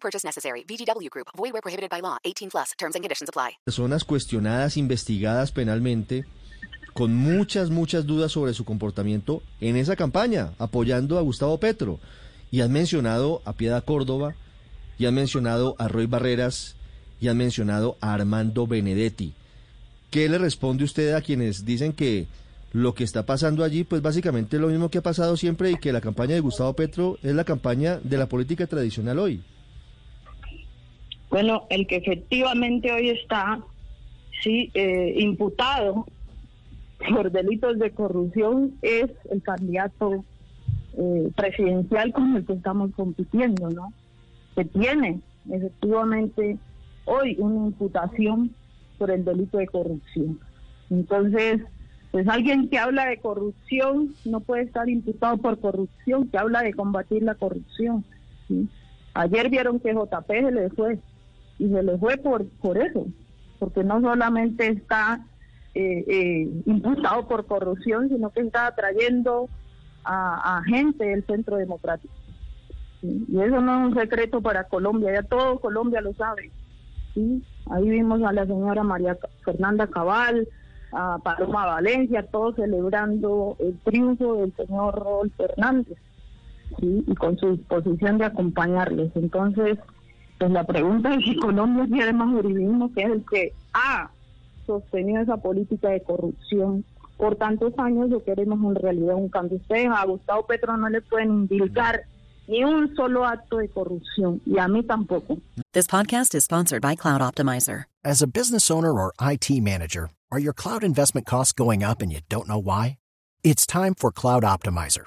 Purchase necessary. VGW Group. Void where prohibited by law. 18 plus. Terms and conditions apply. Personas cuestionadas, investigadas penalmente, con muchas, muchas dudas sobre su comportamiento en esa campaña, apoyando a Gustavo Petro. Y han mencionado a Piedad Córdoba, y han mencionado a Roy Barreras, y han mencionado a Armando Benedetti. ¿Qué le responde usted a quienes dicen que lo que está pasando allí, pues básicamente es lo mismo que ha pasado siempre y que la campaña de Gustavo Petro es la campaña de la política tradicional hoy? Bueno, el que efectivamente hoy está, sí, eh, imputado por delitos de corrupción es el candidato eh, presidencial con el que estamos compitiendo, ¿no? Que tiene efectivamente hoy una imputación por el delito de corrupción. Entonces, pues alguien que habla de corrupción no puede estar imputado por corrupción, que habla de combatir la corrupción. Ayer vieron que JP le fue, y se le fue por, por eso, porque no solamente está eh, eh, imputado por corrupción, sino que está atrayendo a, gente del centro democrático. Y eso no es un secreto para Colombia, ya todo Colombia lo sabe. ¿sí? Ahí vimos a la señora María Fernanda Cabal, a Paloma Valencia, todos celebrando el triunfo del señor Rol Fernández, ¿sí? y con su disposición de acompañarles. Entonces, pues la pregunta es si Colombia tiene más juridismo, que es el que ha sostenido esa política de corrupción por tantos años, o queremos en realidad un cambio. Ustedes a Gustavo Petro no le pueden indilgar ni un solo acto de corrupción, y a mí tampoco. This podcast is sponsored by Cloud Optimizer. As a business owner or IT manager, are your cloud investment costs going up and you don't know why? It's time for Cloud Optimizer.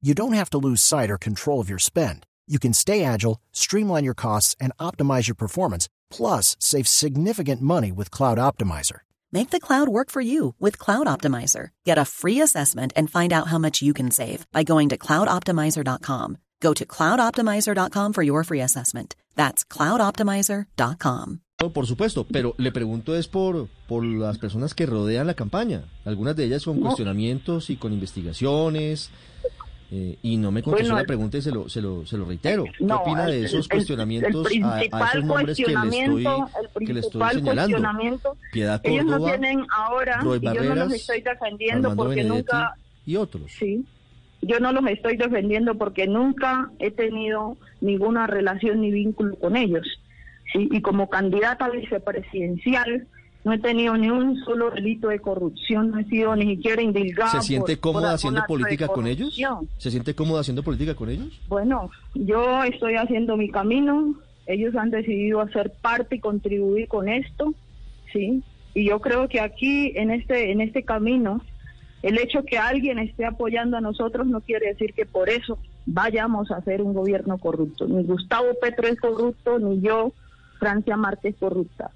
you don't have to lose sight or control of your spend. You can stay agile, streamline your costs, and optimize your performance, plus save significant money with Cloud Optimizer. Make the cloud work for you with Cloud Optimizer. Get a free assessment and find out how much you can save by going to cloudoptimizer.com. Go to cloudoptimizer.com for your free assessment. That's cloudoptimizer.com. Por supuesto, pero le pregunto es por, por las personas que rodean la campaña. Algunas de ellas con cuestionamientos y con investigaciones. Eh, y no me contestó la pregunta y se lo, se lo, se lo reitero. ¿Qué opina de esos cuestionamientos a, esos nombres que le estoy, que le estoy señalando? Piedad Córdoba, ellos no tienen ahora, y yo no los estoy defendiendo porque nunca... Y otros. Sí, yo no los estoy defendiendo porque nunca he tenido ninguna relación ni vínculo con ellos. ¿sí? Y como candidata vicepresidencial no he tenido ni un solo delito de corrupción, no he sido ni siquiera indilgado. ¿Se siente cómoda haciendo política con ellos? ¿Se siente cómoda haciendo política con ellos? Bueno, yo estoy haciendo mi camino, ellos han decidido hacer parte y contribuir con esto, ¿sí? Y yo creo que aquí, en este, en este camino, el hecho que alguien esté apoyando a nosotros no quiere decir que por eso vayamos a hacer un gobierno corrupto. Ni Gustavo Petro es corrupto, ni yo, Francia Márquez, corrupta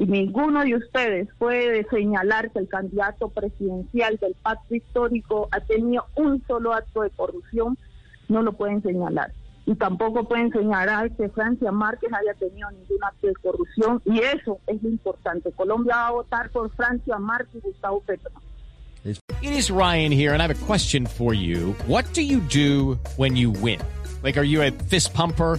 y ninguno de ustedes puede señalar que el candidato presidencial del pacto histórico ha tenido un solo acto de corrupción, no lo pueden señalar. Y tampoco pueden señalar que Francia Márquez haya tenido ningún acto de corrupción, y eso es lo importante. Colombia va a votar por Francia Márquez y Gustavo Petro. It is Ryan here, and I have a question for you. What do you do when you win? Like, are you a fist pumper,